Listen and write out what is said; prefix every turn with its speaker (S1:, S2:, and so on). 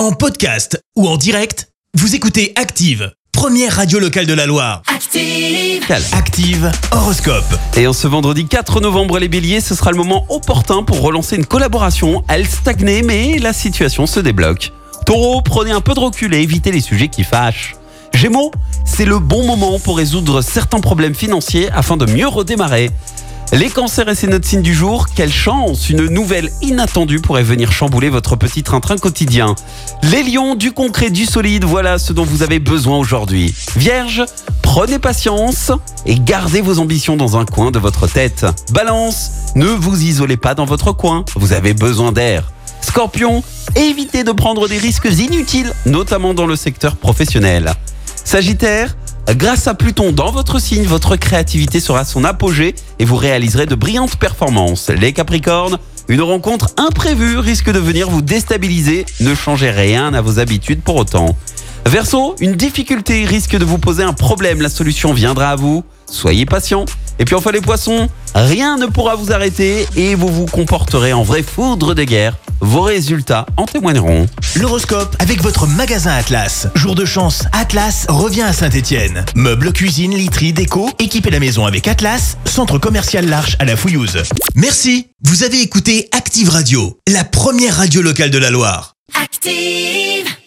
S1: En podcast ou en direct, vous écoutez Active, première radio locale de la Loire.
S2: Active.
S1: Active Horoscope.
S3: Et en ce vendredi 4 novembre, les béliers, ce sera le moment opportun pour relancer une collaboration. Elle stagnait, mais la situation se débloque. Taureau, prenez un peu de recul et évitez les sujets qui fâchent. Gémeaux, c'est le bon moment pour résoudre certains problèmes financiers afin de mieux redémarrer. Les cancers et c'est notre signe du jour. Quelle chance Une nouvelle inattendue pourrait venir chambouler votre petit train-train quotidien. Les lions, du concret, du solide, voilà ce dont vous avez besoin aujourd'hui. Vierge, prenez patience et gardez vos ambitions dans un coin de votre tête. Balance, ne vous isolez pas dans votre coin, vous avez besoin d'air. Scorpion, évitez de prendre des risques inutiles, notamment dans le secteur professionnel. Sagittaire, grâce à Pluton dans votre signe, votre créativité sera son apogée et vous réaliserez de brillantes performances. Les Capricornes, une rencontre imprévue risque de venir vous déstabiliser. Ne changez rien à vos habitudes pour autant. Verseau, une difficulté risque de vous poser un problème. La solution viendra à vous. Soyez patient. Et puis enfin les poissons, rien ne pourra vous arrêter et vous vous comporterez en vrai foudre de guerre. Vos résultats en témoigneront.
S1: L'horoscope avec votre magasin Atlas. Jour de chance, Atlas revient à Saint-Étienne. Meubles, cuisine, literie, déco, équipez la maison avec Atlas, centre commercial L'Arche à la Fouillouse. Merci. Vous avez écouté Active Radio, la première radio locale de la Loire.
S2: Active.